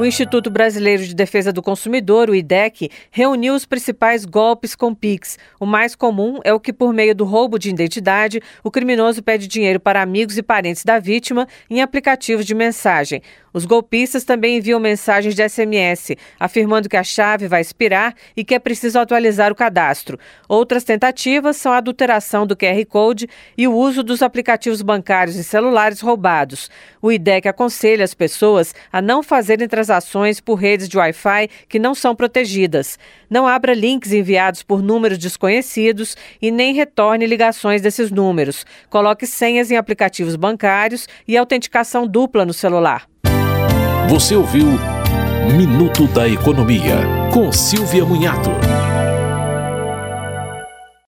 O Instituto Brasileiro de Defesa do Consumidor, o IDEC, reuniu os principais golpes com PIX. O mais comum é o que, por meio do roubo de identidade, o criminoso pede dinheiro para amigos e parentes da vítima em aplicativos de mensagem. Os golpistas também enviam mensagens de SMS, afirmando que a chave vai expirar e que é preciso atualizar o cadastro. Outras tentativas são a adulteração do QR Code e o uso dos aplicativos bancários e celulares roubados. O IDEC aconselha as pessoas a não fazerem transações por redes de Wi-Fi que não são protegidas. Não abra links enviados por números desconhecidos e nem retorne ligações desses números. Coloque senhas em aplicativos bancários e autenticação dupla no celular. Você ouviu Minuto da Economia, com Silvia Munhato.